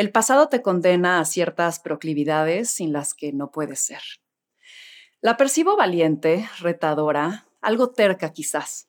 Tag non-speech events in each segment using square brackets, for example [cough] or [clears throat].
El pasado te condena a ciertas proclividades sin las que no puedes ser. La percibo valiente, retadora, algo terca quizás.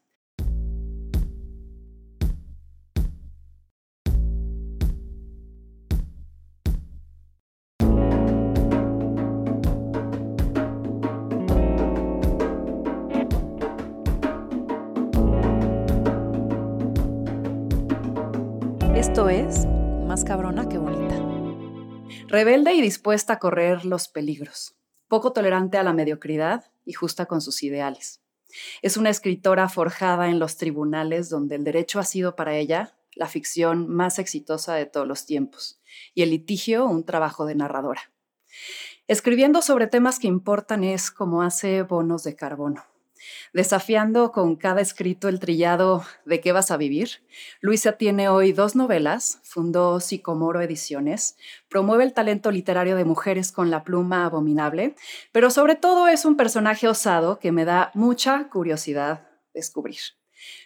Rebelde y dispuesta a correr los peligros, poco tolerante a la mediocridad y justa con sus ideales. Es una escritora forjada en los tribunales donde el derecho ha sido para ella la ficción más exitosa de todos los tiempos y el litigio un trabajo de narradora. Escribiendo sobre temas que importan es como hace bonos de carbono Desafiando con cada escrito el trillado de qué vas a vivir, Luisa tiene hoy dos novelas, fundó Sicomoro Ediciones, promueve el talento literario de mujeres con la pluma abominable, pero sobre todo es un personaje osado que me da mucha curiosidad descubrir.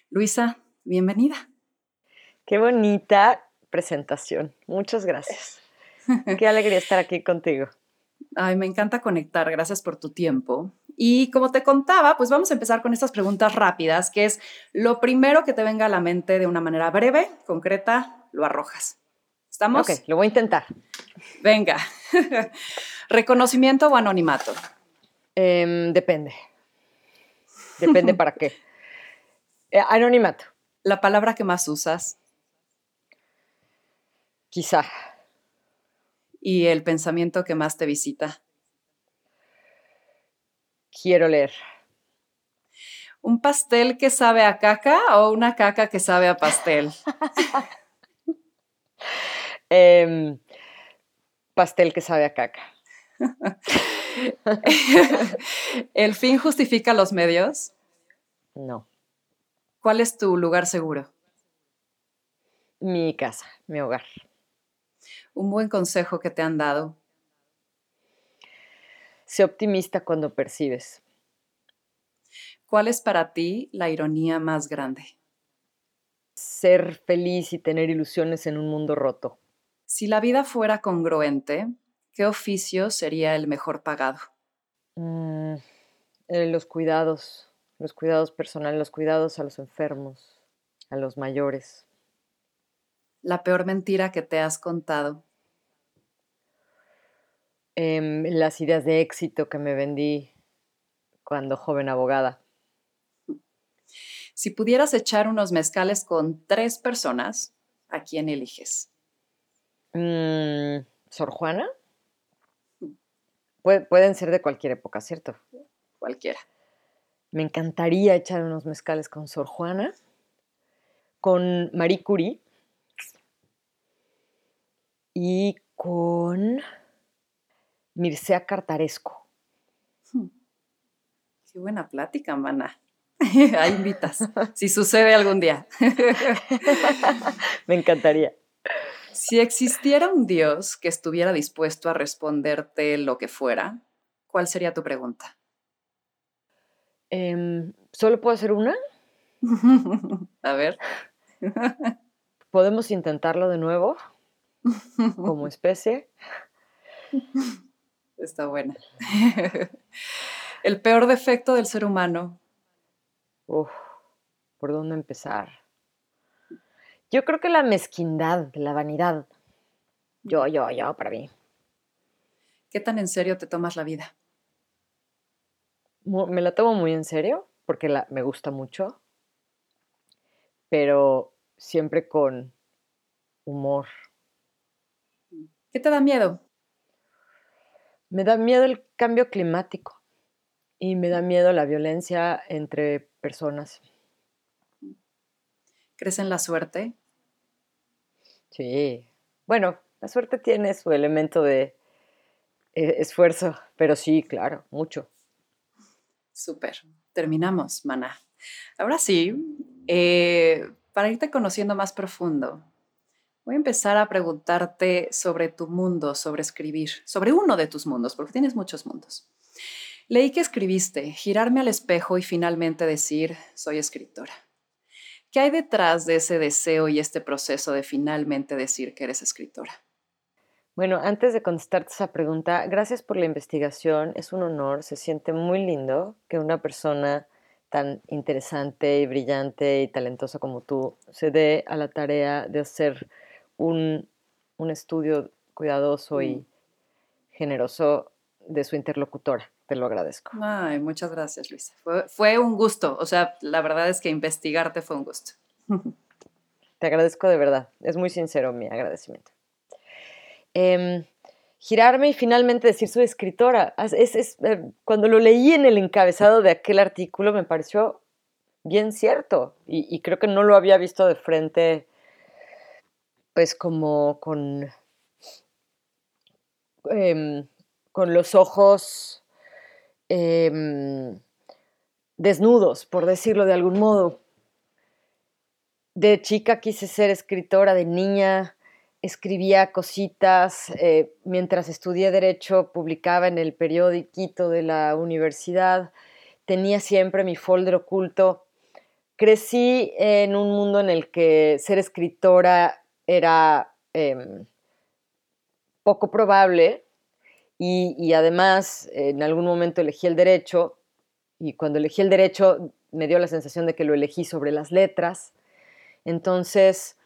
Luisa, bienvenida. Qué bonita presentación. Muchas gracias. [laughs] Qué alegría estar aquí contigo. Ay, me encanta conectar. Gracias por tu tiempo. Y como te contaba, pues vamos a empezar con estas preguntas rápidas, que es lo primero que te venga a la mente de una manera breve, concreta, lo arrojas. ¿Estamos? Ok, lo voy a intentar. Venga. [laughs] ¿Reconocimiento o anonimato? Em, depende. Depende para qué. [laughs] Eh, anonimato. ¿La palabra que más usas? Quizá. ¿Y el pensamiento que más te visita? Quiero leer. ¿Un pastel que sabe a caca o una caca que sabe a pastel? [laughs] Em, pastel que sabe a caca. [laughs] ¿El fin justifica los medios? No. ¿Cuál es tu lugar seguro? Mi casa, mi hogar. Un buen consejo que te han dado. Sé optimista cuando percibes. ¿Cuál es para ti la ironía más grande? Ser feliz y tener ilusiones en un mundo roto. Si la vida fuera congruente, ¿qué oficio sería el mejor pagado? Mm, eh, los cuidados, los cuidados personales, los cuidados a los enfermos, a los mayores. La peor mentira que te has contado. Em, las ideas de éxito que me vendí cuando joven abogada. Si pudieras echar unos mezcales con tres personas, ¿a quién eliges? Mm, ¿Sor Juana? pueden ser de cualquier época, ¿cierto? Cualquiera. Me encantaría echar unos mezcales con Sor Juana, con Marie Curie y con Mircea Cartaresco. Hmm. Qué buena plática, mana. [laughs] Ahí invitas, si sucede algún día. [laughs] Me encantaría. Si existiera un Dios que estuviera dispuesto a responderte lo que fuera, ¿cuál sería tu pregunta? Em, ¿Solo puedo hacer una? [laughs] a ver. ¿Podemos intentarlo de nuevo? Como [laughs] especie. Está buena. [laughs] El peor defecto del ser humano. Uf, ¿por dónde empezar? Yo creo que la mezquindad, la vanidad. Yo, yo, yo, para mí. ¿Qué tan en serio te tomas la vida? Me la tomo muy en serio porque la, me gusta mucho, pero siempre con humor. ¿Qué te da miedo? Me da miedo el cambio climático y me da miedo la violencia entre personas. ¿Crees en la suerte? Sí. Bueno, la suerte tiene su elemento de eh, esfuerzo, pero sí, claro, mucho. Súper. Terminamos, mana. Ahora sí, eh, para irte conociendo más profundo, Voy a empezar a preguntarte sobre tu mundo, sobre escribir, sobre uno de tus mundos, porque tienes muchos mundos. Leí que escribiste, girarme al espejo y finalmente decir, soy escritora. ¿Qué hay detrás de ese deseo y este proceso de finalmente decir que eres escritora? Bueno, antes de contestarte esa pregunta, gracias por la investigación. Es un honor, se siente muy lindo que una persona tan interesante y brillante y talentosa como tú se dé a la tarea de hacer un, estudio cuidadoso y mm. generoso de su interlocutora. Te lo agradezco. Ay, muchas gracias, Luisa. Fue, fue un gusto. O sea, la verdad es que investigarte fue un gusto. [laughs] Te agradezco de verdad. Es muy sincero mi agradecimiento. Em, girarme y finalmente decir soy escritora. Es, eh, cuando lo leí en el encabezado de aquel artículo me pareció bien cierto y, creo que no lo había visto de frente pues como con, em, con los ojos em, desnudos, por decirlo de algún modo. De chica quise ser escritora, de niña escribía cositas, eh, mientras estudié derecho publicaba en el periódico de la universidad, tenía siempre mi folder oculto. Crecí en un mundo en el que ser escritora era em, poco probable y, y además en algún momento elegí el derecho y cuando elegí el derecho me dio la sensación de que lo elegí sobre las letras. Entonces,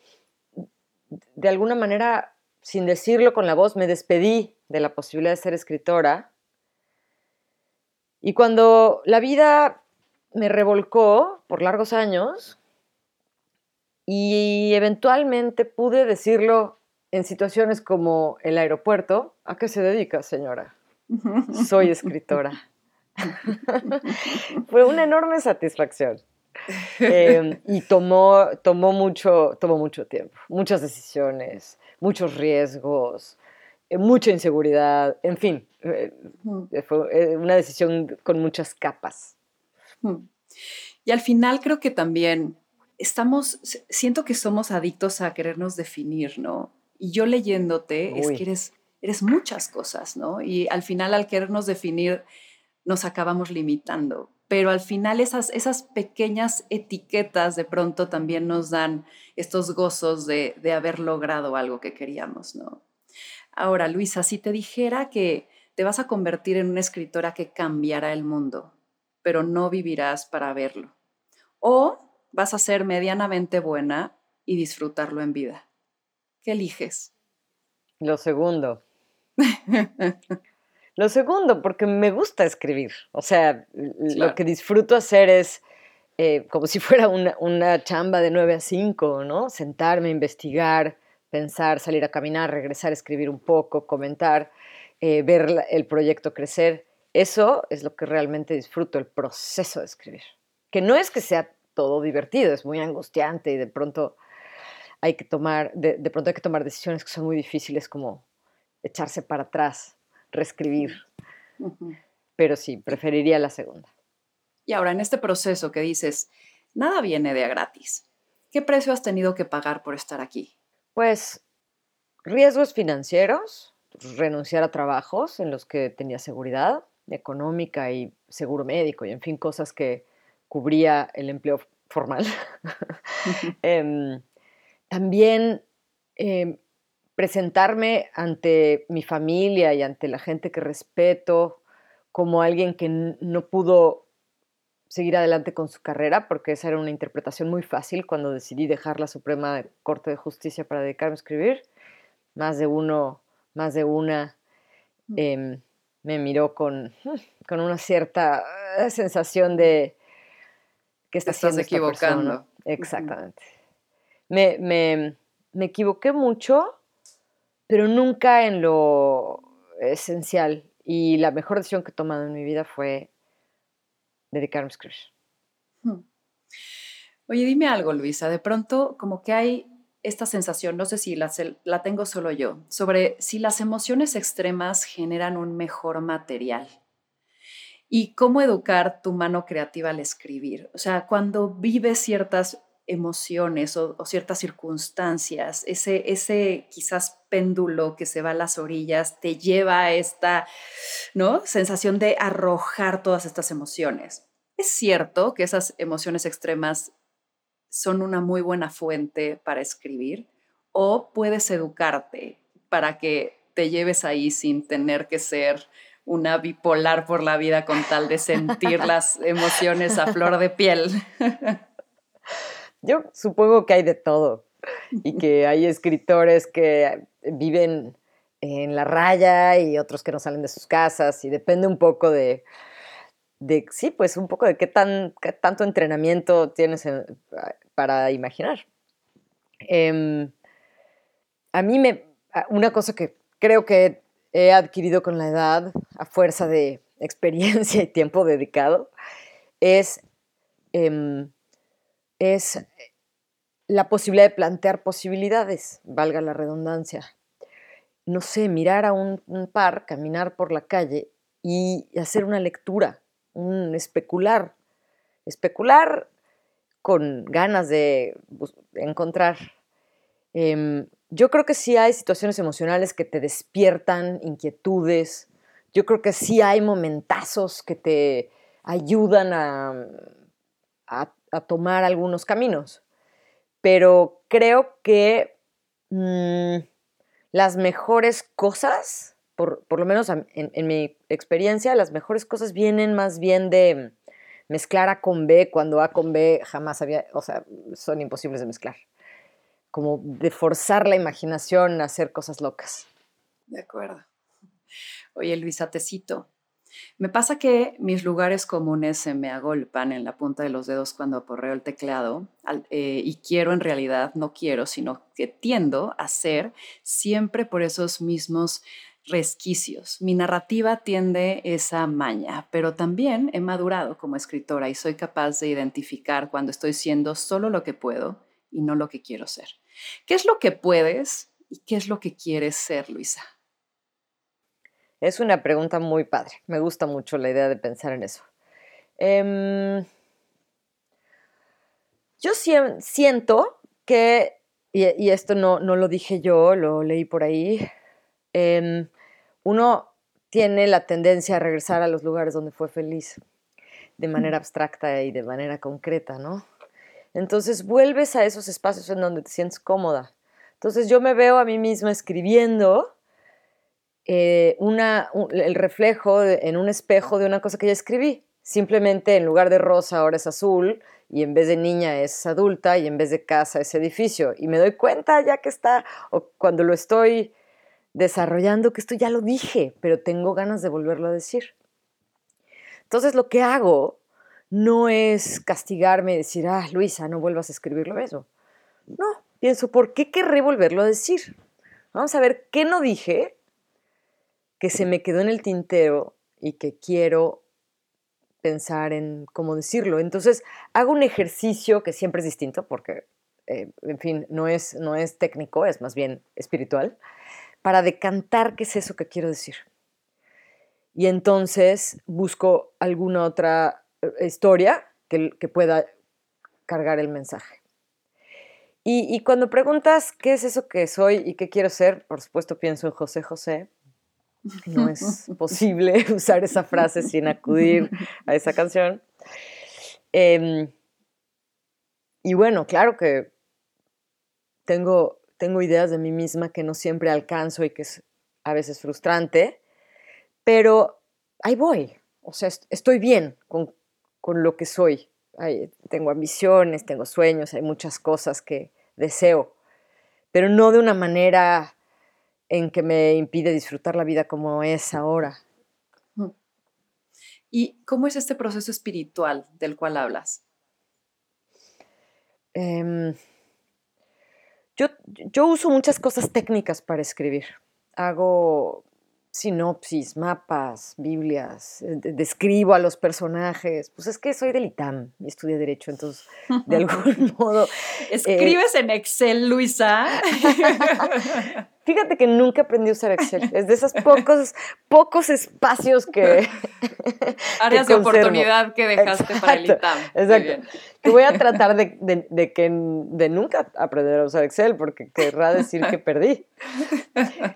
de alguna manera, sin decirlo con la voz, me despedí de la posibilidad de ser escritora. Y cuando la vida me revolcó por largos años y eventualmente pude decirlo en situaciones como el aeropuerto, ¿a qué se dedica, señora? Soy escritora. [laughs] Fue una enorme satisfacción. Em, y tomó, tomó, mucho, tomó mucho tiempo, muchas decisiones, muchos riesgos, eh, mucha inseguridad, en fin, eh, fue eh, una decisión con muchas capas. Y al final creo que también estamos, siento que somos adictos a querernos definir, ¿no? Y yo leyéndote es que eres, eres muchas cosas, ¿no? Y al final al querernos definir nos acabamos limitando pero al final esas, esas pequeñas etiquetas de pronto también nos dan estos gozos de, de haber logrado algo que queríamos, ¿no? Ahora, Luisa, si te dijera que te vas a convertir en una escritora que cambiará el mundo, pero no vivirás para verlo, o vas a ser medianamente buena y disfrutarlo en vida, ¿qué eliges? Lo segundo. [laughs] Lo segundo, porque me gusta escribir. O sea, lo que disfruto hacer es eh, como si fuera una, chamba de 9 a 5, ¿no? Sentarme, investigar, pensar, salir a caminar, regresar a escribir un poco, comentar, eh, ver el proyecto crecer. Eso es lo que realmente disfruto, el proceso de escribir. Que no es que sea todo divertido, es muy angustiante y de pronto hay que tomar, de pronto hay que tomar decisiones que son muy difíciles como echarse para atrás reescribir. Pero sí, preferiría la segunda. Y ahora, en este proceso que dices, nada viene de a gratis. ¿Qué precio has tenido que pagar por estar aquí? Pues riesgos financieros, renunciar a trabajos en los que tenía seguridad económica y seguro médico y en fin, cosas que cubría el empleo formal. [laughs] Em, también em, presentarme ante mi familia y ante la gente que respeto como alguien que no pudo seguir adelante con su carrera, porque esa era una interpretación muy fácil cuando decidí dejar la Suprema Corte de Justicia para dedicarme a escribir. Más de uno, más de una mm. em, me miró con, [laughs] con, una cierta eh, sensación de que está estás equivocando. Exactamente. me, me, me equivoqué mucho pero nunca en lo esencial. Y la mejor decisión que he tomado en mi vida fue dedicarme a escribir. Hmm. Oye, dime algo, Luisa. De pronto, como que hay esta sensación, no sé si la, la tengo solo yo, sobre si las emociones extremas generan un mejor material y cómo educar tu mano creativa al escribir. O sea, cuando vives ciertas emociones o, ciertas circunstancias, ese, ese quizás péndulo que se va a las orillas te lleva a esta ¿no? sensación de arrojar todas estas emociones. Es cierto que esas emociones extremas son una muy buena fuente para escribir o puedes educarte para que te lleves ahí sin tener que ser una bipolar por la vida con tal de sentir las emociones a flor de piel. Yo supongo que hay de todo y que hay escritores que viven en la raya y otros que no salen de sus casas y depende un poco de, de sí, pues un poco de qué, tan, tanto entrenamiento tienes para imaginar. Em, a mí me, una cosa que creo que he adquirido con la edad, a fuerza de [laughs] experiencia y tiempo dedicado, es, em, es la posibilidad de plantear posibilidades, valga la redundancia. No sé, mirar a un, par, caminar por la calle y hacer una lectura, un especular. Especular con ganas de encontrar em, yo creo que sí hay situaciones emocionales que te despiertan inquietudes. Yo creo que sí hay momentazos que te ayudan a, tomar algunos caminos. Pero creo que mm, las mejores cosas, por, lo menos en, en, mi experiencia, las mejores cosas vienen más bien de mezclar A con B cuando A con B jamás había, o sea, son imposibles de mezclar como de forzar la imaginación a hacer cosas locas. De acuerdo. Oye, Luisa, Tecito, me pasa que mis lugares comunes se me agolpan en la punta de los dedos cuando aporreo el teclado eh, y quiero en realidad, no quiero, sino que tiendo a ser siempre por esos mismos resquicios. Mi narrativa tiende esa maña, pero también he madurado como escritora y soy capaz de identificar cuando estoy siendo solo lo que puedo y no lo que quiero ser. ¿Qué es lo que puedes y qué es lo que quieres ser, Luisa? Es una pregunta muy padre. Me gusta mucho la idea de pensar en eso. Em, yo siento que, y, esto no, no, lo dije yo, lo leí por ahí, em, uno tiene la tendencia a regresar a los lugares donde fue feliz, de manera abstracta y de manera concreta, ¿no? Entonces vuelves a esos espacios en donde te sientes cómoda. Entonces yo me veo a mí misma escribiendo eh, una, el reflejo en un espejo de una cosa que ya escribí. Simplemente en lugar de rosa ahora es azul y en vez de niña es adulta y en vez de casa es edificio. Y me doy cuenta ya que está, o cuando lo estoy desarrollando, que esto ya lo dije, pero tengo ganas de volverlo a decir. Entonces lo que hago no es castigarme y decir, ah, Luisa, no vuelvas a escribirlo eso. No, pienso, ¿por qué querré volverlo a decir? Vamos a ver qué no dije que se me quedó en el tintero y que quiero pensar en cómo decirlo. Entonces, hago un ejercicio que siempre es distinto porque, eh, en fin, no es, no es técnico, es más bien espiritual, para decantar qué es eso que quiero decir. Y entonces busco alguna otra historia que, pueda cargar el mensaje. Y, cuando preguntas qué es eso que soy y qué quiero ser, por supuesto pienso en José José. No es [laughs] posible [laughs] usar esa frase sin acudir a esa canción. Em, y bueno, claro que tengo, tengo ideas de mí misma que no siempre alcanzo y que es a veces frustrante, pero ahí voy. O sea, estoy bien con, con lo que soy. tengo ambiciones, tengo sueños, hay muchas cosas que deseo, pero no de una manera en que me impide disfrutar la vida como es ahora. ¿Y cómo es este proceso espiritual del cual hablas? Em, yo, yo uso muchas cosas técnicas para escribir. Hago sinopsis, mapas, Biblias, eh, describo a los personajes. Pues es que soy del ITAM y estudié Derecho, entonces de [laughs] algún [laughs] modo. Eh, ¿Escribes en Excel, Luisa? [laughs] Fíjate que nunca aprendí a usar Excel. Es de esos pocos, pocos espacios que. [laughs] Áreas de oportunidad que dejaste para el ITAM. Exacto. Que voy a tratar de, que, de nunca aprender a usar Excel, porque querrá decir que perdí.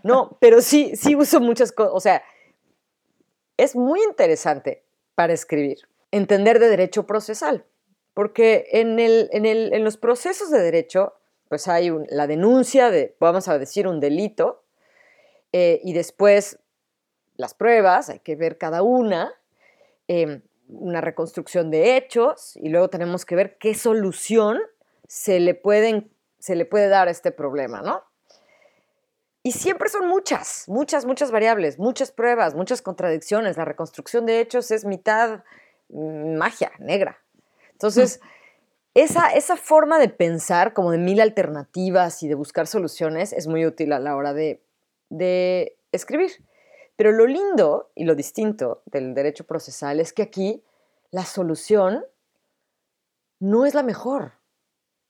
No, pero sí, sí uso muchas cosas. O sea, es muy interesante para escribir entender de derecho procesal, porque en, el, en, el, en los procesos de derecho pues hay la denuncia de, vamos a decir, un delito, eh, y después las pruebas, hay que ver cada una, em, una reconstrucción de hechos y luego tenemos que ver qué solución se le, pueden, se le puede dar a este problema, ¿no? Y siempre son muchas, muchas, muchas variables, muchas pruebas, muchas contradicciones. La reconstrucción de hechos es mitad mm, magia negra. Entonces, esa, esa forma de pensar como de mil alternativas y de buscar soluciones es muy útil a la hora de, de escribir. Pero lo lindo y lo distinto del derecho procesal es que aquí la solución no es la mejor,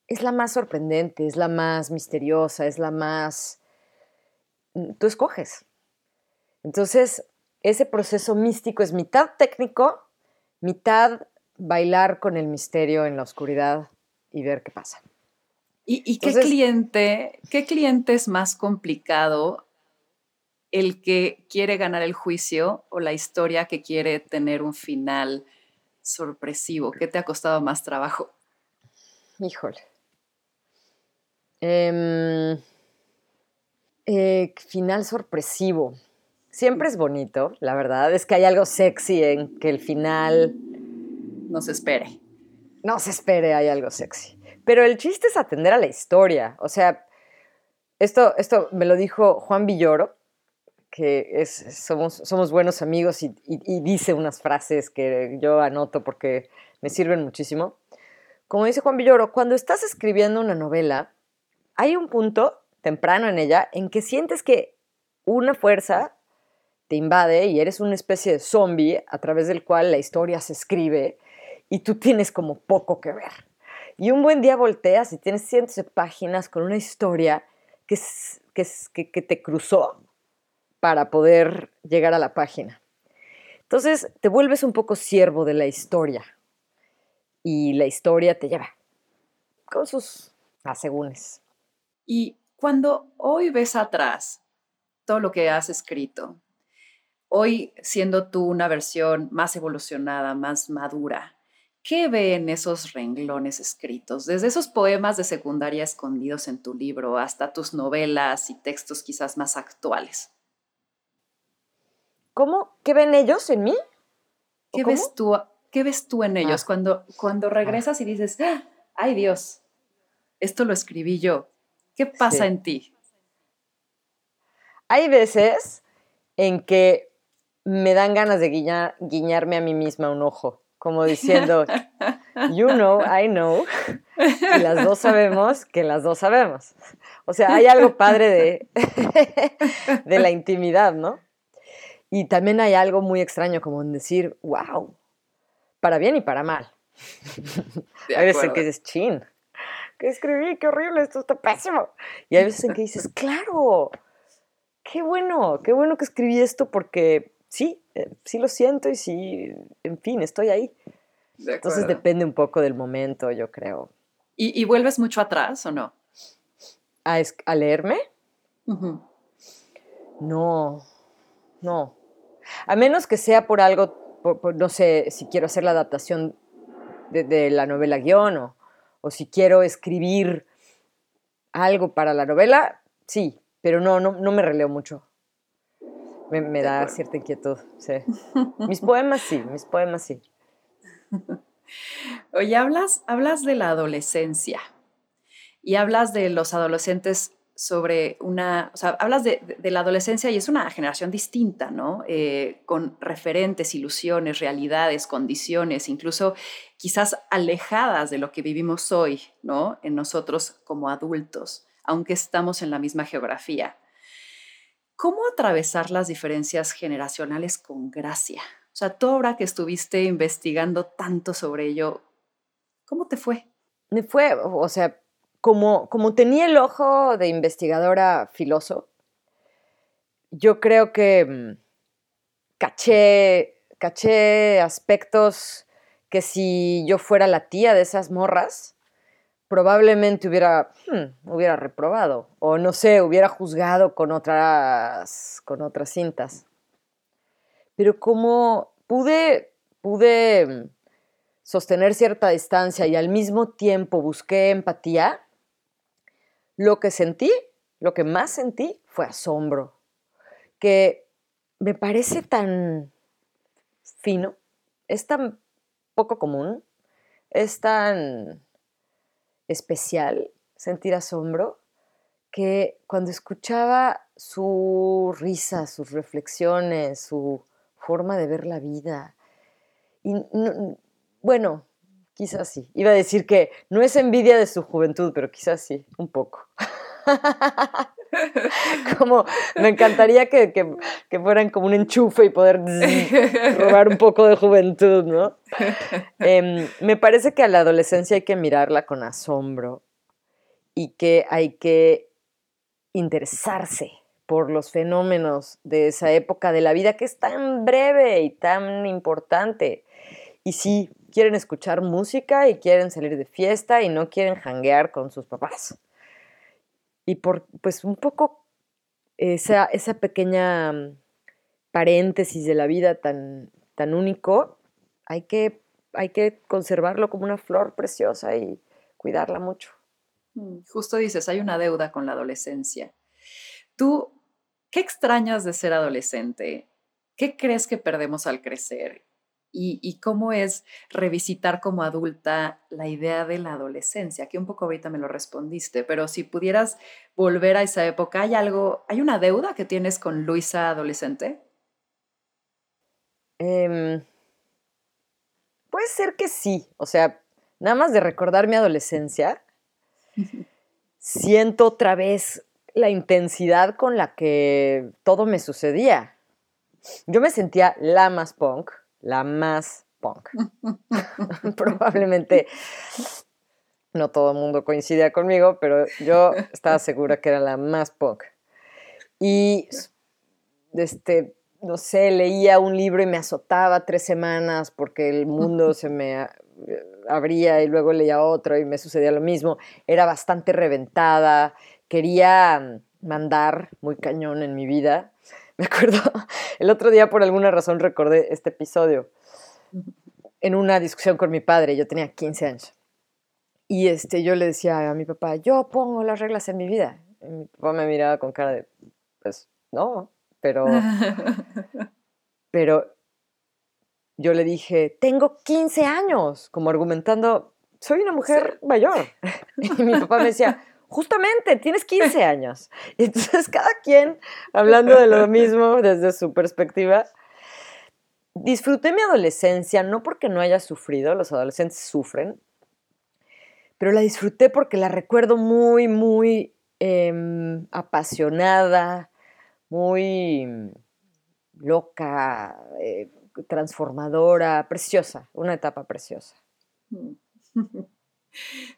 es la más sorprendente, es la más misteriosa, es la más Mm, tú escoges. Entonces, ese proceso místico es mitad técnico, mitad bailar con el misterio en la oscuridad y ver qué pasa. ¿Y, qué, cliente, qué cliente es más complicado? ¿El que quiere ganar el juicio o la historia que quiere tener un final sorpresivo? ¿Qué te ha costado más trabajo? Híjole. Eh, eh, final sorpresivo. Siempre es bonito, la verdad. Es que hay algo sexy en que el final... No se espere. No se espere, hay algo sexy. Pero el chiste es atender a la historia. O sea, esto, esto me lo dijo Juan Villoro, que es, somos, somos buenos amigos y, y dice unas frases que yo anoto porque me sirven muchísimo. Como dice Juan Villoro, cuando estás escribiendo una novela, hay un punto temprano en ella en que sientes que una fuerza te invade y eres una especie de zombie a través del cual la historia se escribe y tú tienes como poco que ver. Y un buen día volteas y tienes cientos de páginas con una historia que, que, que te cruzó para poder llegar a la página. Entonces te vuelves un poco siervo de la historia y la historia te lleva con sus asegúnes. Y cuando hoy ves atrás todo lo que has escrito, hoy siendo tú una versión más evolucionada, más madura, ¿qué ve en esos renglones escritos? Desde esos poemas de secundaria escondidos en tu libro hasta tus novelas y textos quizás más actuales. ¿Cómo? ¿Qué ven ellos en mí? ¿Qué ves tú, qué ves tú en ellos ah. cuando, cuando regresas y dices, ¡Ah! ay Dios, esto lo escribí yo? ¿Qué pasa en ti? Hay veces en que me dan ganas de guiñarme a mí misma un ojo, como diciendo, you know, I know, y las dos sabemos que las dos sabemos. O sea, hay algo padre de, [laughs] de la intimidad, ¿no? Y también hay algo muy extraño como en decir, wow, para bien y para mal. Hay veces que es chin ¿qué escribí? ¡Qué horrible! Esto está pésimo. Y hay veces en que dices, claro, qué bueno, qué bueno que escribí esto porque sí, eh, sí lo siento y sí, en fin, estoy ahí. Entonces depende un poco del momento, yo creo. ¿Y, vuelves mucho atrás o no? ¿A, a leerme? No, no. A menos que sea por algo, no sé, si quiero hacer la adaptación de, de la novela guion o, o si quiero escribir algo para la novela, sí, pero no, no, no me releo mucho. Me, da cierta inquietud, sí. [laughs] Mis poemas sí, mis poemas sí. Oye, hablas, hablas de la adolescencia y hablas de los adolescentes sobre una, o sea, hablas de, la adolescencia y es una generación distinta, ¿no? Eh, con referentes, ilusiones, realidades, condiciones, incluso quizás alejadas de lo que vivimos hoy, ¿no? En nosotros como adultos, aunque estamos en la misma geografía. ¿Cómo atravesar las diferencias generacionales con gracia? O sea, tú ahora que estuviste investigando tanto sobre ello, ¿cómo te fue? Me fue, o sea, como, tenía el ojo de investigadora filoso, yo creo que mm, caché, caché aspectos que si yo fuera la tía de esas morras, probablemente hubiera, hmm, hubiera reprobado o no sé, hubiera juzgado con otras, con otras cintas. Pero como pude, pude mm, sostener cierta distancia y al mismo tiempo busqué empatía, lo que sentí, lo que más sentí fue asombro. que me parece tan fino, es tan poco común, es tan especial sentir asombro que cuando escuchaba su risa, sus reflexiones, su forma de ver la vida, y bueno, quizás sí. Iba a decir que no es envidia de su juventud, pero quizás sí, un poco. [laughs] [laughs] como me encantaría que, fueran como un enchufe y poder robar un poco de juventud, ¿no? Em, me parece que a la adolescencia hay que mirarla con asombro y que hay que interesarse por los fenómenos de esa época de la vida que es tan breve y tan importante. Y si quieren escuchar música y quieren salir de fiesta y no quieren janguear con sus papás. Y por, pues un poco esa, esa pequeña mm, paréntesis de la vida tan, tan único, hay que, hay que conservarlo como una flor preciosa y cuidarla mucho. Mm, justo dices, hay una deuda con la adolescencia. ¿Tú qué extrañas de ser adolescente? ¿Qué crees que perdemos al crecer? ¿Y, cómo es revisitar como adulta la idea de la adolescencia? Que un poco ahorita me lo respondiste, pero si pudieras volver a esa época, ¿hay algo, hay una deuda que tienes con Luisa adolescente? Em, puede ser que sí, o sea, nada más de recordar mi adolescencia, [laughs] siento otra vez la intensidad con la que todo me sucedía. Yo me sentía la más punk, la más punk. [laughs] [laughs] Probablemente no todo el mundo coincidía conmigo, pero yo estaba segura que era la más punk. Y, este, no sé, leía un libro y me azotaba tres semanas porque el mundo se me abría y luego leía otro y me sucedía lo mismo. Era bastante reventada, quería mandar muy cañón en mi vida [laughs] Me acuerdo, el otro día por alguna razón recordé este episodio en una discusión con mi padre, yo tenía 15 años. Y este, yo le decía a mi papá, yo pongo las reglas en mi vida. Y mi papá me miraba con cara de, pues no, pero, [laughs] pero yo le dije, tengo 15 años, como argumentando, soy una mujer mayor. [laughs] Y mi papá me decía, justamente, tienes 15 años. Y [laughs] entonces cada quien hablando de lo mismo desde su perspectiva. Disfruté mi adolescencia, no porque no haya sufrido, los adolescentes sufren, pero la disfruté porque la recuerdo muy, muy em, apasionada, muy loca, eh, transformadora, preciosa, una etapa preciosa. [laughs]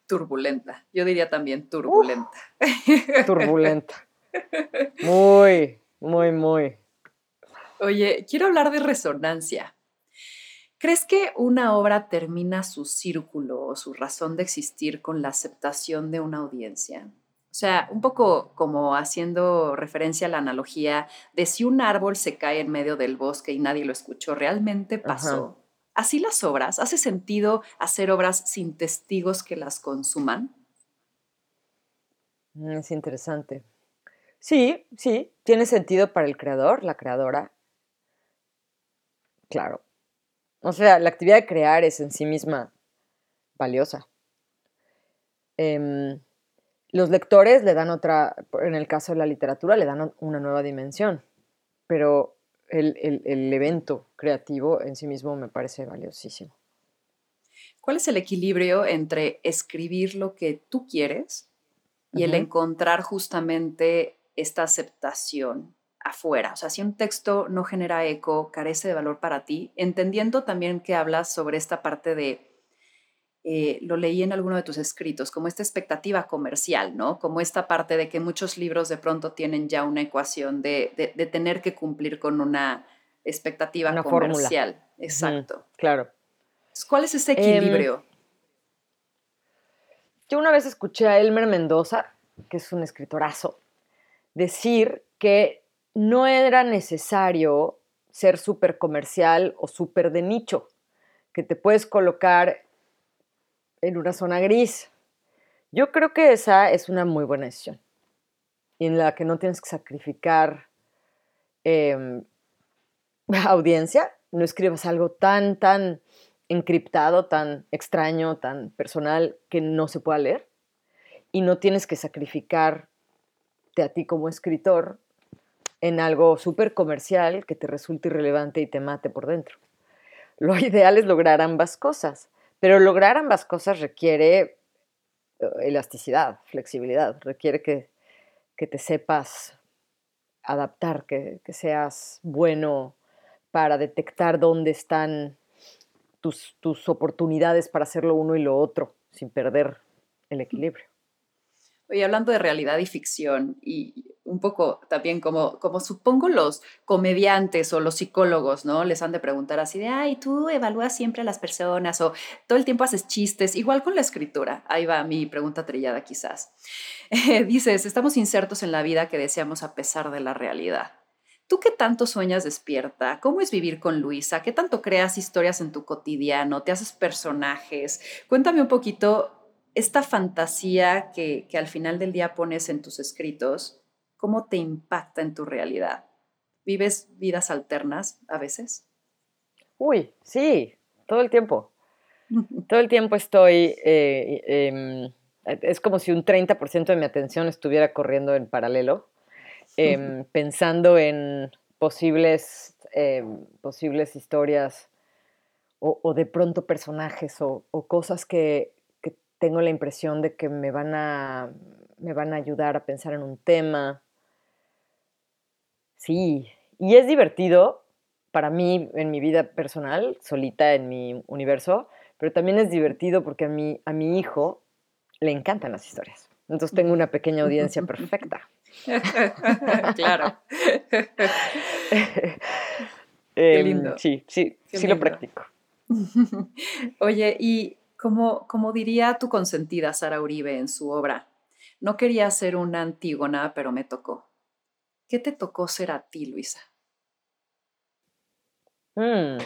Turbulenta. Yo diría también turbulenta. turbulenta. Muy, muy, muy. Oye, quiero hablar de resonancia. ¿Crees que una obra termina su círculo o su razón de existir con la aceptación de una audiencia? O sea, un poco como haciendo referencia a la analogía de si un árbol se cae en medio del bosque y nadie lo escuchó, ¿realmente pasó? ¿Así las obras? ¿Hace sentido hacer obras sin testigos que las consuman? Mm, es interesante. Sí, sí, tiene sentido para el creador, la creadora. Claro. O sea, la actividad de crear es en sí misma valiosa. Em, los lectores le dan otra, en el caso de la literatura, le dan una nueva dimensión, pero el, evento creativo en sí mismo me parece valiosísimo. ¿Cuál es el equilibrio entre escribir lo que tú quieres y el encontrar justamente esta aceptación afuera? O sea, si un texto no genera eco, carece de valor para ti, entendiendo también que hablas sobre esta parte de eh, lo leí en alguno de tus escritos, como esta expectativa comercial, ¿no? Como esta parte de que muchos libros de pronto tienen ya una ecuación de, tener que cumplir con una expectativa comercial. Exacto. claro. ¿Cuál es ese equilibrio? Em, yo una vez escuché a Elmer Mendoza, que es un escritorazo, decir que no era necesario ser súper comercial o súper de nicho, que te puedes colocar en una zona gris. Yo creo que esa es una muy buena decisión, en la que no tienes que sacrificar em, audiencia, no escribas algo tan, tan encriptado, tan extraño, tan personal que no se pueda leer. Y no tienes que sacrificarte a ti como escritor en algo súper comercial que te resulte irrelevante y te mate por dentro. Lo [laughs] ideal es lograr ambas cosas, pero lograr ambas cosas requiere eh, elasticidad, flexibilidad, requiere que, te sepas adaptar, que, que, seas bueno para detectar dónde están tus, oportunidades para hacer lo uno y lo otro sin perder el equilibrio. Oye, hablando de realidad y ficción, y un poco también como, como supongo los comediantes o los psicólogos, ¿no? Les han de preguntar así de, ay, tú evalúas siempre a las personas o todo el tiempo haces chistes, igual con la escritura. Ahí va mi pregunta trillada quizás. [laughs] dices, estamos insertos en la vida que deseamos a pesar de la realidad. ¿Tú qué tanto sueñas despierta? ¿Cómo es vivir con Luisa? ¿Qué tanto creas historias en tu cotidiano? ¿Te haces personajes? Cuéntame un poquito esta fantasía que, al final del día pones en tus escritos, ¿cómo te impacta en tu realidad? ¿Vives vidas alternas a veces? Uy, sí, todo el tiempo. [laughs] todo el tiempo estoy, eh, em, es como si un 30% de mi atención estuviera corriendo en paralelo, em, pensando en posibles, em, posibles historias o, de pronto personajes o cosas que, tengo la impresión de que me van a, me van a ayudar a pensar en un tema. Sí, y es divertido para mí en mi vida personal, solita en mi universo, pero también es divertido porque a mi, a mi hijo le encantan las historias. Entonces tengo una pequeña audiencia [laughs] perfecta. [laughs] claro. Qué em, lindo. Sí, sí, sí lo practico. [laughs] Oye, y como, como diría tu consentida Sara Uribe en su obra, no quería ser una Antígona, pero me tocó. ¿Qué te tocó ser a ti, Luisa? Mm.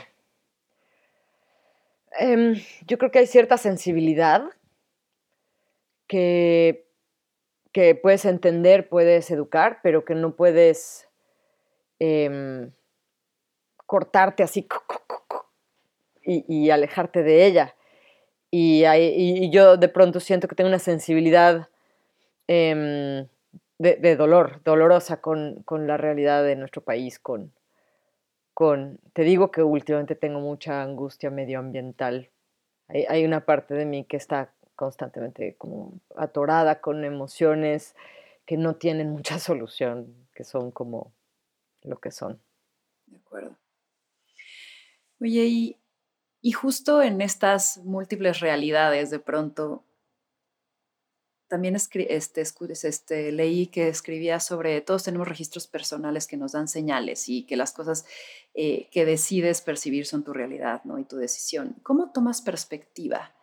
Em, yo creo que hay cierta sensibilidad que, que puedes entender, puedes educar, pero que no puedes em, cortarte así y, alejarte de ella. Y, yo de pronto siento que tengo una sensibilidad em, de, dolor, dolorosa con, la realidad de nuestro país, con, con, te digo que últimamente tengo mucha angustia medioambiental. Hay, hay una parte de mí que está constantemente como atorada con emociones que no tienen mucha [laughs] solución, que son como lo que son. De acuerdo. Oye, y y justo en estas múltiples realidades, de pronto, también este, este, leí que escribía sobre todos tenemos registros personales que nos dan señales y que las cosas eh, que decides percibir son tu realidad ¿no? y tu decisión. ¿Cómo tomas perspectiva?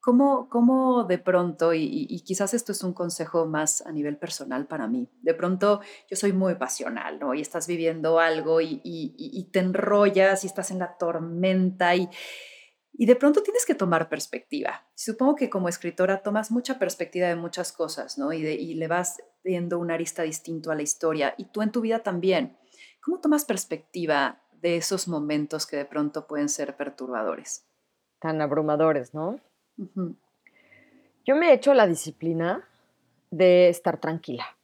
¿Cómo, cómo de pronto, y, quizás esto es un consejo más a nivel personal para mí, de pronto yo soy muy pasional, ¿no? Y estás viviendo algo y, te enrollas y estás en la tormenta y, de pronto tienes que tomar perspectiva. Supongo que como escritora tomas mucha perspectiva de muchas cosas, ¿no? Y, y le vas viendo una arista distinto a la historia. Y tú en tu vida también. ¿Cómo tomas perspectiva de esos momentos que de pronto pueden ser perturbadores? Tan abrumadores, ¿no? Yo me he hecho la disciplina de estar tranquila.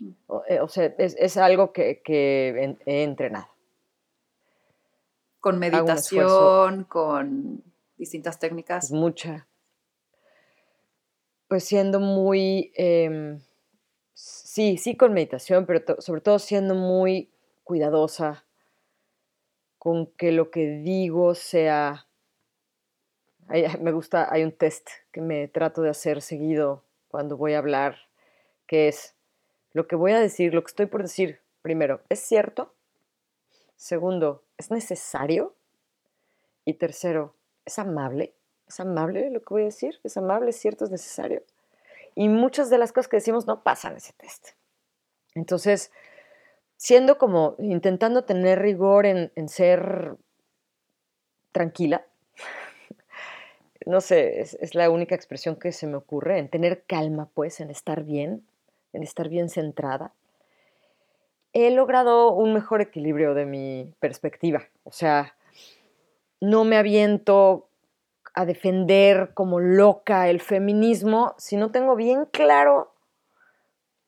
Mm. Eh, o, sea, es, algo que, he entrenado. Con meditación, con distintas técnicas. Mucha. Pues siendo muy, em, sí, sí con meditación, pero sobre todo siendo muy cuidadosa con que lo que digo sea me gusta, hay un test que me trato de hacer seguido cuando voy a hablar, que es lo que voy a decir, lo que estoy por decir, primero, ¿es cierto? Segundo, ¿es necesario? Y tercero, ¿es amable? ¿Es amable lo que voy a decir? ¿Es amable? ¿Es cierto? ¿Es necesario? Y muchas de las cosas que decimos no pasan ese test. Entonces, siendo como intentando tener rigor en, en ser tranquila, no sé, es, la única expresión que se me ocurre, en tener calma, pues, en estar bien, en estar bien centrada. he logrado un mejor equilibrio de mi perspectiva. O sea, no me aviento a defender como loca el feminismo si no tengo bien claro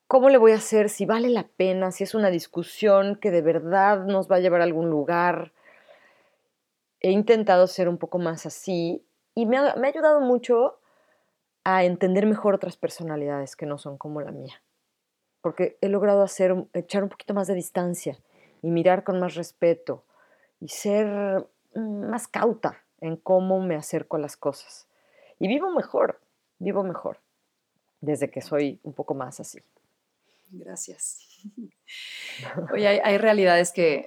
cómo le voy a hacer, si vale la pena, si es una discusión que de verdad nos va a llevar a algún lugar. He intentado ser un poco más así y me ha, me ha ayudado mucho a entender mejor otras personalidades que no son como la mía porque he logrado hacer, echar un poquito más de distancia y mirar con más respeto y ser mm, más cauta en cómo me acerco a las cosas. Y vivo mejor, vivo mejor, desde que soy un poco más así. Gracias. [laughs] Oye, hay, realidades que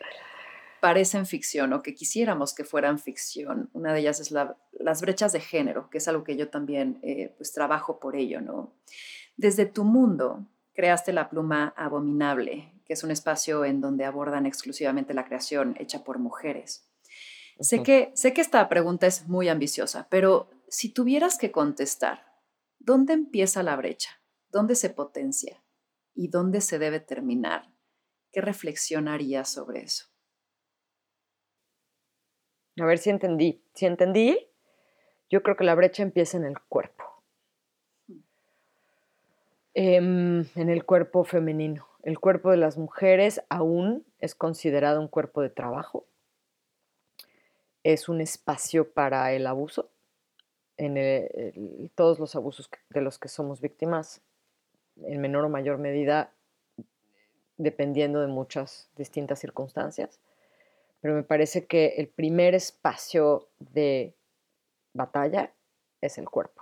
parecen ficción o que quisiéramos que fueran ficción. Una de ellas es las brechas de género, que es algo que yo también eh, pues trabajo por ello, ¿no? Desde tu mundo, creaste la pluma Abominable, que es un espacio en donde abordan exclusivamente la creación hecha por mujeres. sé, que, sé que esta pregunta es muy ambiciosa, pero si tuvieras que contestar, ¿dónde empieza la brecha? ¿Dónde se potencia? ¿Y dónde se debe terminar? ¿Qué reflexionarías sobre eso? A ver si entendí. Si entendí, yo creo que la brecha empieza en el cuerpo. Em, en el cuerpo femenino. El cuerpo de las mujeres aún es considerado un cuerpo de trabajo. Es un espacio para el abuso. En todos los abusos de los que somos víctimas, en menor o mayor medida, dependiendo de muchas distintas circunstancias. Pero me parece que el primer espacio de batalla es el cuerpo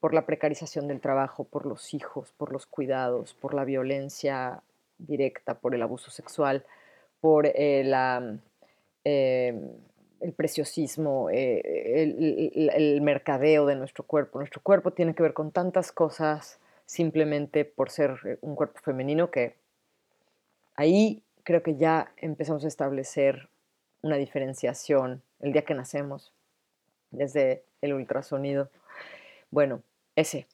por la precarización del trabajo, por los hijos, por los cuidados, por la violencia directa, por el abuso sexual, por eh, em, el preciosismo, eh, el, mercadeo de nuestro cuerpo. Nuestro cuerpo tiene que ver con tantas cosas simplemente por ser un cuerpo femenino que ahí creo que ya empezamos a establecer una diferenciación el día que nacemos, desde el ultrasonido. Bueno, ese.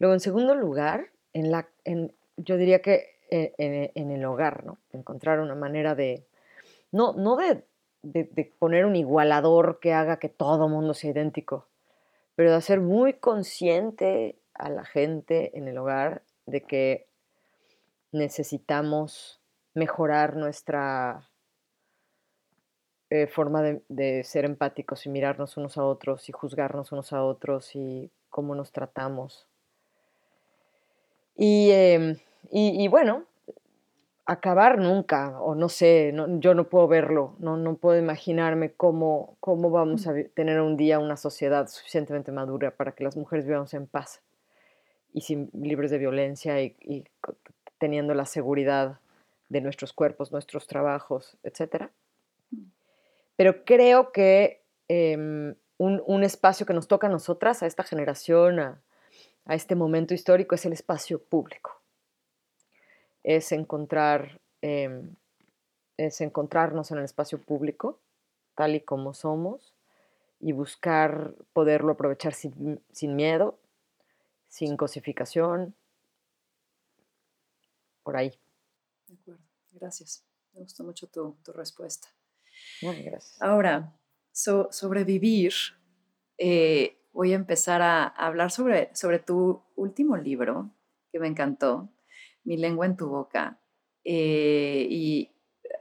Luego, en segundo lugar, en la, en, yo diría que en, el hogar, ¿no? Encontrar una manera de, no, no de, poner un igualador que haga que todo mundo sea idéntico, pero de hacer muy consciente a la gente en el hogar de que necesitamos mejorar nuestra eh, forma de, de, ser empáticos y mirarnos unos a otros y juzgarnos unos a otros y cómo nos tratamos. Em, y, bueno, acabar nunca, o no sé, yo no puedo verlo, no, no puedo imaginarme cómo, cómo vamos a tener un día una sociedad suficientemente madura para que las mujeres vivamos en paz y sin, libres de violencia y, teniendo la seguridad de nuestros cuerpos, nuestros trabajos, etc. Pero creo que em, un, espacio que nos toca a nosotras, a esta generación, a, este momento histórico, es el espacio público. Es encontrar, em, es encontrarnos en el espacio público, tal y como somos, y buscar poderlo aprovechar sin, miedo, sin cosificación, por ahí. Gracias. Me gustó mucho tu, respuesta. gracias. Ahora, sobrevivir, eh, voy a empezar a, hablar sobre, sobre tu último libro, que me encantó, Mi lengua en tu boca. Eh, y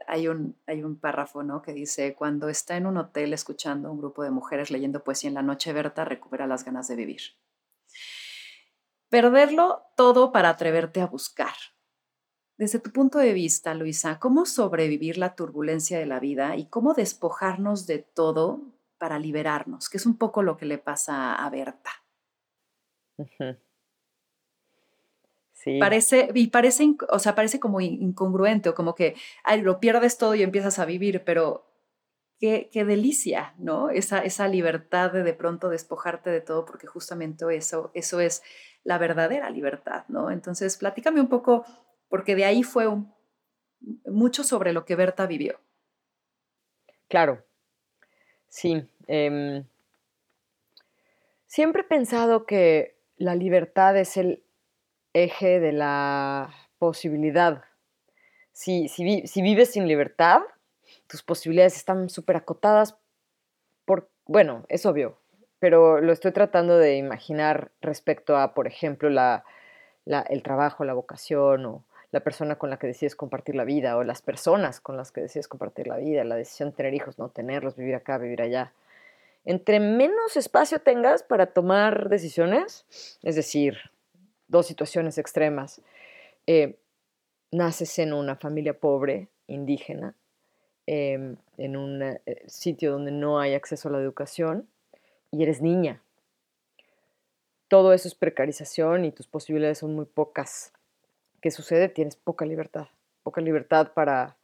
hay un, hay un párrafo ¿no? que dice, cuando está en un hotel escuchando a un grupo de mujeres leyendo poesía en la noche, Berta recupera las ganas de vivir. Perderlo todo para atreverte a buscar. Desde tu punto de vista, Luisa, ¿cómo sobrevivir la turbulencia de la vida y cómo despojarnos de todo para liberarnos? Que es un poco lo que le pasa a Berta. Sí. Parece, y parece, o sea, parece como incongruente o como que lo pierdes todo y empiezas a vivir, pero qué, qué, delicia, ¿no? Esa, esa libertad de de pronto despojarte de todo, porque justamente eso, eso es la verdadera libertad, ¿no? Entonces, platícame un poco porque de ahí fue mucho sobre lo que Berta vivió. Claro, sí. Em, siempre he pensado que la libertad es el eje de la posibilidad. si, si, si vives sin libertad, tus posibilidades están súper acotadas por, bueno, es obvio, pero lo estoy tratando de imaginar respecto a, por ejemplo, la, el trabajo, la vocación o la persona con la que decides compartir la vida o las personas con las que decides compartir la vida, la decisión de tener hijos, no tenerlos, vivir acá, vivir allá. Entre menos espacio tengas para tomar decisiones, es decir, dos situaciones extremas, eh, naces en una familia pobre, indígena, em, en un eh, sitio donde no hay acceso a la educación y eres niña. Todo eso es precarización y tus posibilidades son muy pocas. ¿Qué sucede? Tienes poca libertad, poca libertad para,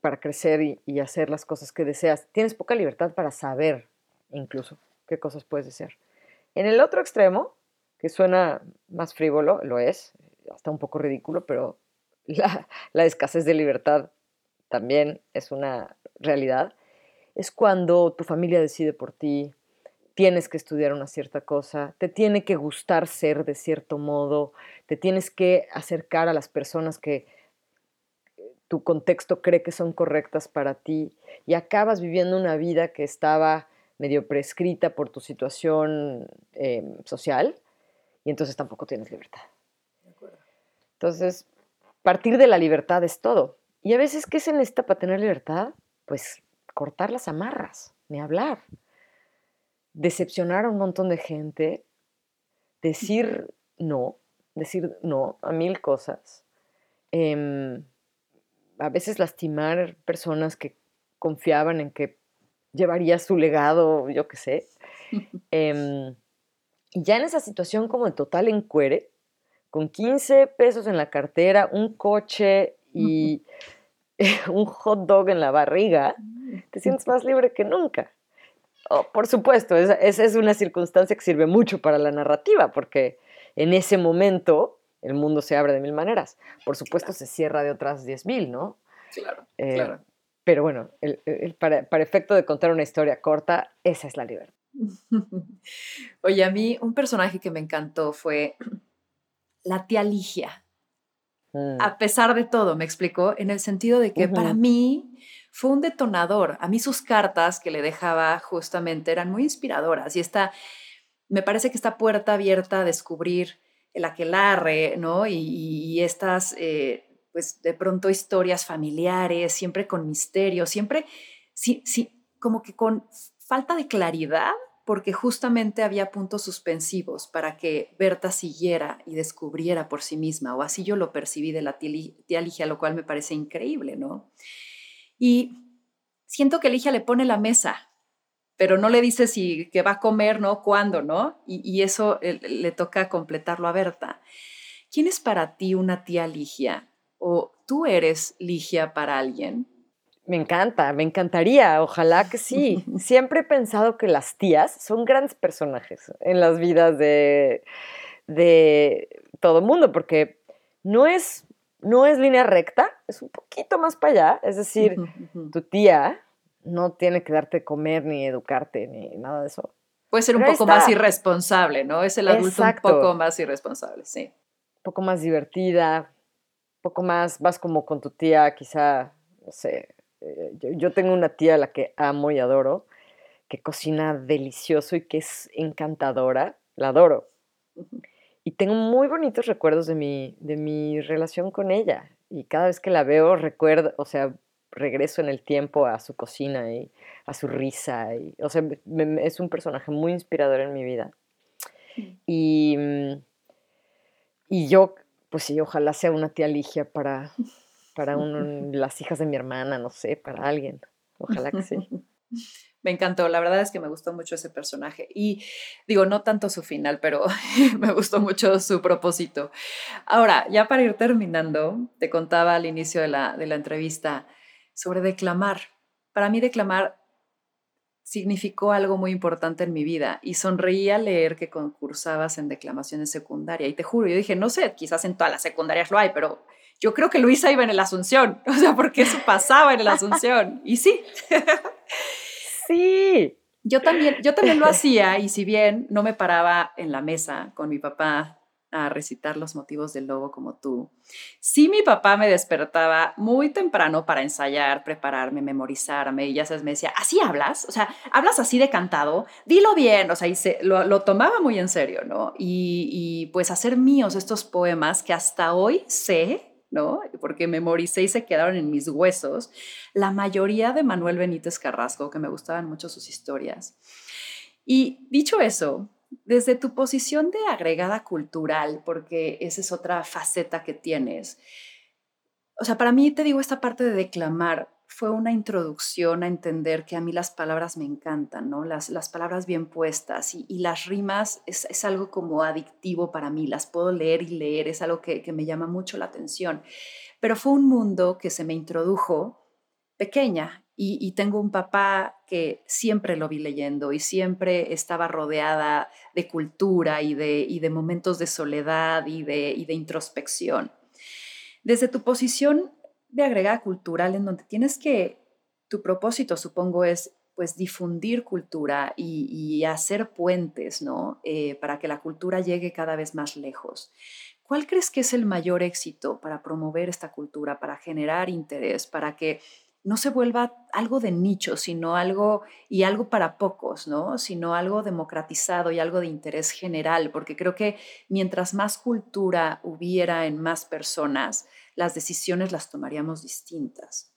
para crecer y, hacer las cosas que deseas. Tienes poca libertad para saber incluso qué cosas puedes hacer. En el otro extremo, que suena más frívolo, lo es, hasta un poco ridículo, pero [laughs] la, escasez de libertad también es una realidad, es cuando tu familia decide por ti, tienes que estudiar una cierta cosa, te tiene que gustar ser de cierto modo, te tienes que acercar a las personas que tu contexto cree que son correctas para ti y acabas viviendo una vida que estaba medio prescrita por tu situación em, social y entonces tampoco tienes libertad. Entonces, partir de la libertad es todo. Y a veces, ¿qué se necesita para tener libertad? Pues cortar las amarras, ni hablar. Decepcionar a un montón de gente, decir no, decir no a mil cosas. Em, a veces lastimar personas que confiaban en que llevaría su legado, yo qué sé. [laughs] Y ya en esa situación como de total encuere, con 15 pesos en la cartera, un coche [laughs] y [laughs] un hot dog en la barriga, te sientes más libre que nunca. Oh, por supuesto, esa, es una circunstancia que sirve mucho para la narrativa, porque en ese momento el mundo se abre de mil maneras. Por supuesto, se cierra de otras diez mil, ¿no? Claro, eh, claro. Pero bueno, para, para efecto de contar una historia corta, esa es la libertad. [laughs] Oye, a mí un personaje que me encantó fue [clears throat] la tía Ligia. Mm. A pesar de todo, me explicó, en el sentido de que para mí fue un detonador. A mí sus cartas que le dejaba justamente eran muy inspiradoras y esta, me parece que esta puerta abierta a descubrir el aquelarre, ¿no? Y, estas, eh, pues de pronto historias familiares, siempre con misterio, siempre, sí, sí, como que con falta de claridad porque justamente había puntos suspensivos para que Berta siguiera y descubriera por sí misma, o así yo lo percibí de la tía Ligia, lo cual me parece increíble, ¿no? Y siento que Ligia le pone la mesa, pero no le dice si que va a comer, ¿no? ¿Cuándo, no? Y, eso eh, le toca completarlo a Berta. ¿Quién es para ti una tía Ligia? ¿O tú eres Ligia para alguien? Me encanta, me encantaría, ojalá que sí. [laughs] Siempre he pensado que las tías son grandes personajes en las vidas de, de todo el mundo, porque no es, no es línea recta, es un poquito más para allá. Es decir, tu tía no tiene que darte comer ni educarte ni nada de eso. Puede ser un poco más irresponsable, ¿no? Es el adulto un poco más irresponsable, sí. Un poco más divertida, un poco más, vas como con tu tía, quizá, no sé, eh, yo, tengo una tía a la que amo y adoro, que cocina delicioso y que es encantadora, la adoro. Y tengo muy bonitos recuerdos de mi, de mi relación con ella. Y cada vez que la veo, recuerdo, o sea, regreso en el tiempo a su cocina y a su risa. Y, o sea, es un personaje muy inspirador en mi vida. Y, mm, y yo, pues sí, ojalá sea una tía Ligia para, para [laughs] las hijas de mi hermana, no sé, para alguien. Ojalá que sí. [laughs] Me encantó, la verdad es que me gustó mucho ese personaje y digo, no tanto su final, pero [laughs] me gustó mucho su propósito. Ahora, ya para ir terminando, te contaba al inicio de la, de la entrevista sobre declamar. Para mí declamar significó algo muy importante en mi vida y sonreí al leer que concursabas en declamaciones secundaria y te juro, yo dije, no sé, quizás en todas las secundarias lo hay, pero yo creo que Luisa iba en el Asunción, [laughs] o sea, porque eso pasaba en el Asunción. Y sí. [laughs] sí. Yo también, yo también lo [laughs] hacía y si bien no me paraba en la mesa con mi papá a recitar los motivos del lobo como tú. Sí, mi papá me despertaba muy temprano para ensayar, prepararme, memorizarme y ya sabes, me decía, ¿así hablas? O sea, ¿hablas así de cantado? Dilo bien, o sea, y se, lo, tomaba muy en serio, ¿no? Y, y pues hacer míos estos poemas que hasta hoy sé ¿no? Porque memoricé y se quedaron en mis huesos. La mayoría de Manuel Benítez Carrasco, que me gustaban mucho sus historias. Y dicho eso, desde tu posición de agregada cultural, porque esa es otra faceta que tienes, o sea, para mí te digo, esta parte de declamar fue una introducción a entender que a mí las palabras me encantan, ¿no? Las, las palabras bien puestas y, las rimas es, es, algo como adictivo para mí, las puedo leer y leer, es algo que, que me llama mucho la atención. Pero fue un mundo que se me introdujo pequeña y, tengo un papá que siempre lo vi leyendo y siempre estaba rodeada de cultura y de, y de momentos de soledad y de, y de introspección. Desde tu posición de agregada cultural, en donde tienes que, tu propósito supongo es pues difundir cultura y, hacer puentes, ¿no? Eh, para que la cultura llegue cada vez más lejos. ¿Cuál crees que es el mayor éxito para promover esta cultura, para generar interés, para que no se vuelva algo de nicho, sino algo y algo para pocos, ¿no? Sino algo democratizado y algo de interés general, porque creo que mientras más cultura hubiera en más personas, las decisiones las tomaríamos distintas.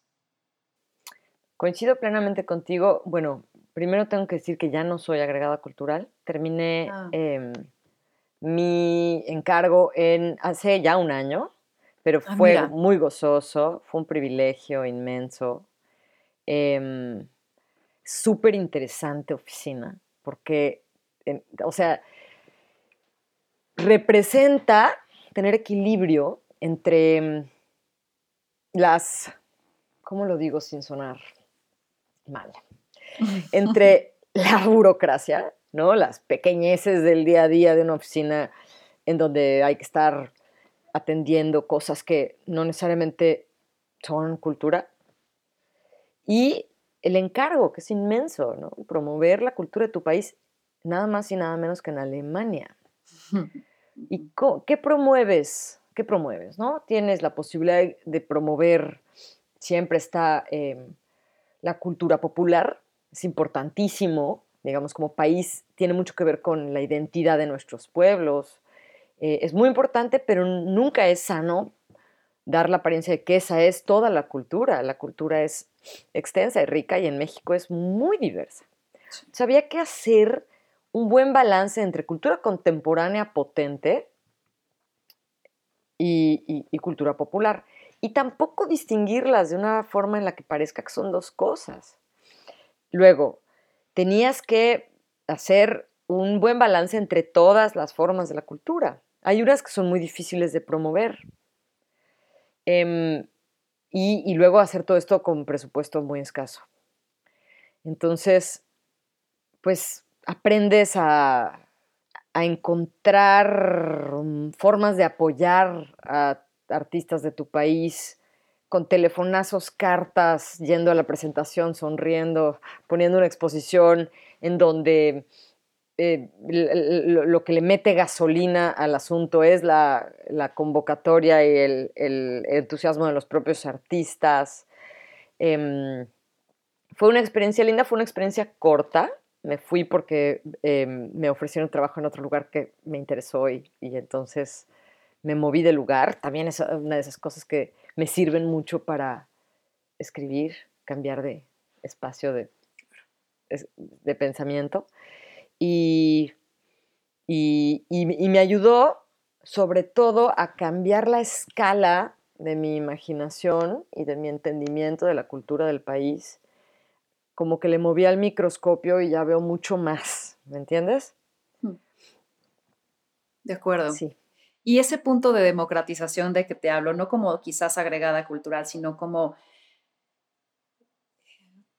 Coincido plenamente contigo. Bueno, primero tengo que decir que ya no soy agregada cultural. Terminé ah. em, mi encargo en hace ya un año pero ah, fue muy gozoso, fue un privilegio inmenso. Em, súper interesante oficina, porque, o sea, representa tener equilibrio entre em, las, ¿cómo lo digo sin sonar mal? [laughs] Entre la burocracia, ¿no? Las pequeñeces del día a día de una oficina en donde hay que estar atendiendo cosas que no necesariamente son cultura. Y el encargo, que es inmenso, ¿no? Promover la cultura de tu país, nada más y nada menos que en Alemania. [laughs] ¿Y qué promueves? ¿Qué promueves? ¿no? Tienes la posibilidad de promover, siempre está em, la cultura popular, es importantísimo, digamos, como país, tiene mucho que ver con la identidad de nuestros pueblos, eh, es muy importante, pero nunca es sano dar la apariencia de que esa es toda la cultura. La cultura es extensa y rica y en México es muy diversa. había que hacer un buen balance entre cultura contemporánea potente y, y, cultura popular. Y tampoco distinguirlas de una forma en la que parezca que son dos cosas. Luego, tenías que hacer un buen balance entre todas las formas de la cultura. Hay unas que son muy difíciles de promover. Em, y, luego hacer todo esto con presupuesto muy escaso. Entonces, pues aprendes a, encontrar mm, formas de apoyar a artistas de tu país con telefonazos, cartas, yendo a la presentación, sonriendo, poniendo una exposición en donde eh, lo, que le mete gasolina al asunto es la, convocatoria y el, entusiasmo de los propios artistas. Em, fue una experiencia linda, fue una experiencia corta. Me fui porque em, me ofrecieron trabajo en otro lugar que me interesó y, entonces me moví de lugar. También es una de esas cosas que me sirven mucho para escribir, cambiar de espacio de, de pensamiento y, me ayudó sobre todo a cambiar la escala de mi imaginación y de mi entendimiento de la cultura del país, como que le moví al microscopio y ya veo mucho más, ¿me entiendes? De acuerdo. Sí. Y ese punto de democratización de que te hablo, no como quizás agregada cultural, sino como,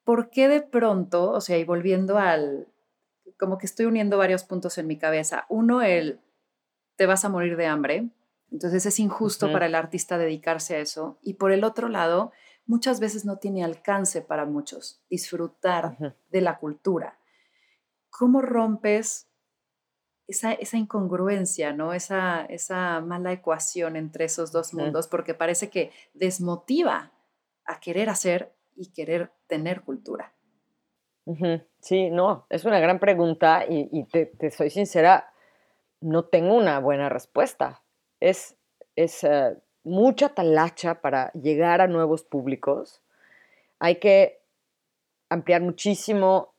¿por qué de pronto, o sea, y volviendo al, como que estoy uniendo varios puntos en mi cabeza. Uno, el te vas a morir de hambre, entonces es injusto para el artista dedicarse a eso. Y por el otro lado, muchas veces no tiene alcance para muchos disfrutar de la cultura. ¿Cómo rompes esa, esa incongruencia, ¿no? Esa, esa mala ecuación entre esos dos mundos, porque parece que desmotiva a querer hacer y querer tener cultura. Sí, no, es una gran pregunta y, te, soy sincera, no tengo una buena respuesta. Es, es eh, mucha talacha para llegar a nuevos públicos. Hay que ampliar muchísimo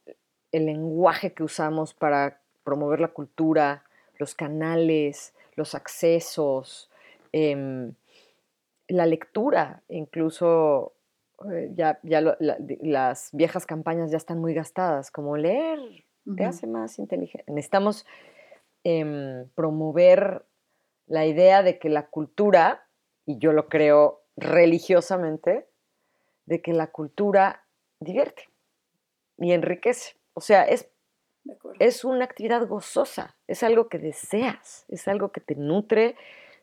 el lenguaje que usamos para promover la cultura, los canales, los accesos, em, la lectura, incluso eh, ya, ya las viejas campañas ya están muy gastadas, como leer te hace más inteligente. Necesitamos em, promover la idea de que la cultura, y yo lo creo religiosamente, de que la cultura divierte y enriquece. O sea, es, es una actividad gozosa, es algo que deseas, es algo que te nutre,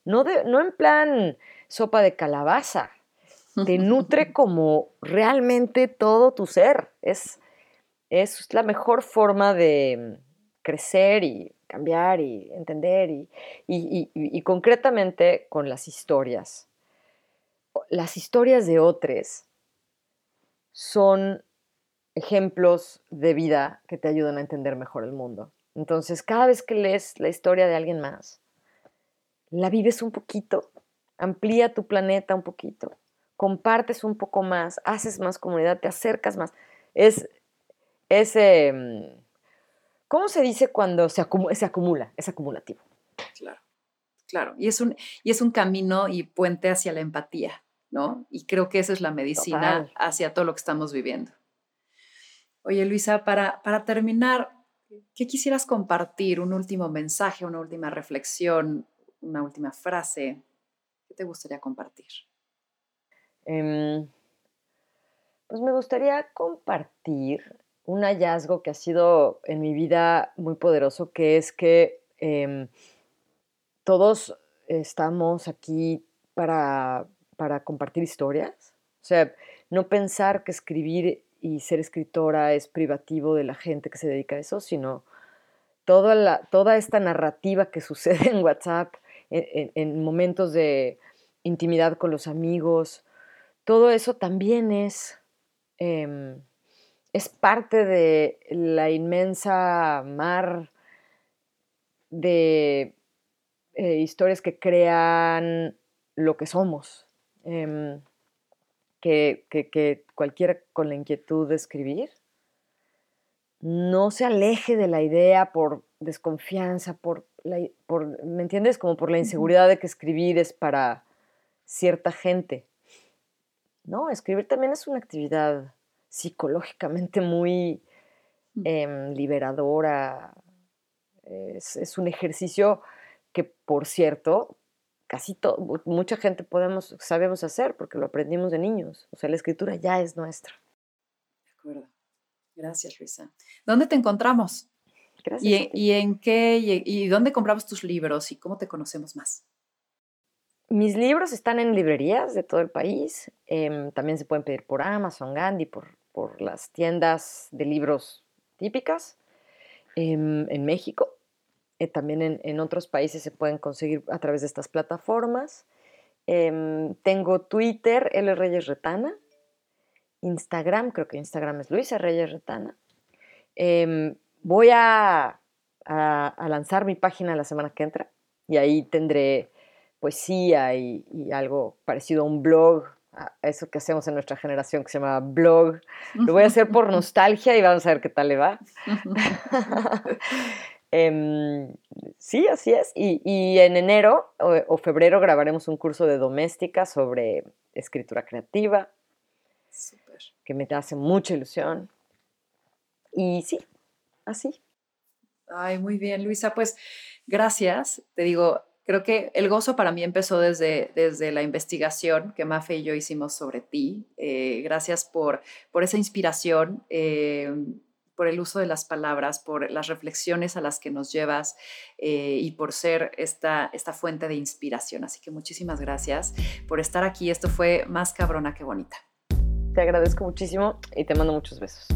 no, de, no en plan sopa de calabaza, te [laughs] nutre como realmente todo tu ser. Es, es la mejor forma de crecer y cambiar y entender y, y, concretamente con las historias. Las historias de otros son ejemplos de vida que te ayudan a entender mejor el mundo. Entonces, cada vez que lees la historia de alguien más, la vives un poquito, amplía tu planeta un poquito compartes un poco más, haces más comunidad, te acercas más. Es, ese, em, ¿cómo se dice cuando se, se acumula? Es acumulativo. Claro, claro. Y es, un, y es un camino y puente hacia la empatía, ¿no? Y creo que esa es la medicina hacia todo lo que estamos viviendo. Oye, Luisa, para, para terminar, ¿qué quisieras compartir? Un último mensaje, una última reflexión, una última frase. ¿Qué te gustaría compartir? Em, pues me gustaría compartir un hallazgo que ha sido en mi vida muy poderoso, que es que em, todos estamos aquí para, para compartir historias. O sea, no pensar que escribir y ser escritora es privativo de la gente que se dedica a eso, sino toda, toda esta narrativa que [laughs] sucede en WhatsApp, en momentos de intimidad con los amigos, todo eso también es, em, es parte de la inmensa mar de eh, historias que crean lo que somos. Em, que, que, cualquiera con la inquietud de escribir no se aleje de la idea por desconfianza, por, por ¿me entiendes? Como por la inseguridad de que escribir es para cierta gente. ¿no? Escribir también es una actividad psicológicamente muy mm. em, liberadora. Es, un ejercicio que, por cierto, casi todo, mucha gente podemos, sabemos hacer porque lo aprendimos de niños. O sea, la escritura ya es nuestra. De acuerdo. Gracias, Luisa. ¿Dónde te encontramos? Gracias. ¿Y, en qué, y dónde compramos tus libros y cómo te conocemos más? Mis libros están en librerías de todo el país. Em, también se pueden pedir por Amazon, Gandhi, por, por las tiendas de libros típicas em, en México. Eh, también en, en, otros países se pueden conseguir a través de estas plataformas. Em, tengo Twitter, L Reyes Retana. Instagram, creo que Instagram es Luisa Reyes Retana. voy a, a lanzar mi página la semana que entra y ahí tendré poesía y, algo parecido a un blog, a eso que hacemos en nuestra generación que se llama blog. Lo voy a hacer por [laughs] nostalgia y vamos a ver qué tal le va. [laughs] [laughs] Em, sí, así es. Y, en enero o, febrero grabaremos un curso de doméstica sobre escritura creativa, que me hace mucha ilusión. Y sí, así. Ay, muy bien, Luisa. Pues gracias. Te digo, Creo que el gozo para mí empezó desde, desde la investigación que Mafe y yo hicimos sobre ti. Eh, gracias por, por esa inspiración, eh, por el uso de las palabras, por las reflexiones a las que nos llevas eh, y por ser esta, esta fuente de inspiración. Así que muchísimas gracias por estar aquí. Esto fue más cabrona que bonita. Te agradezco muchísimo y te mando muchos besos.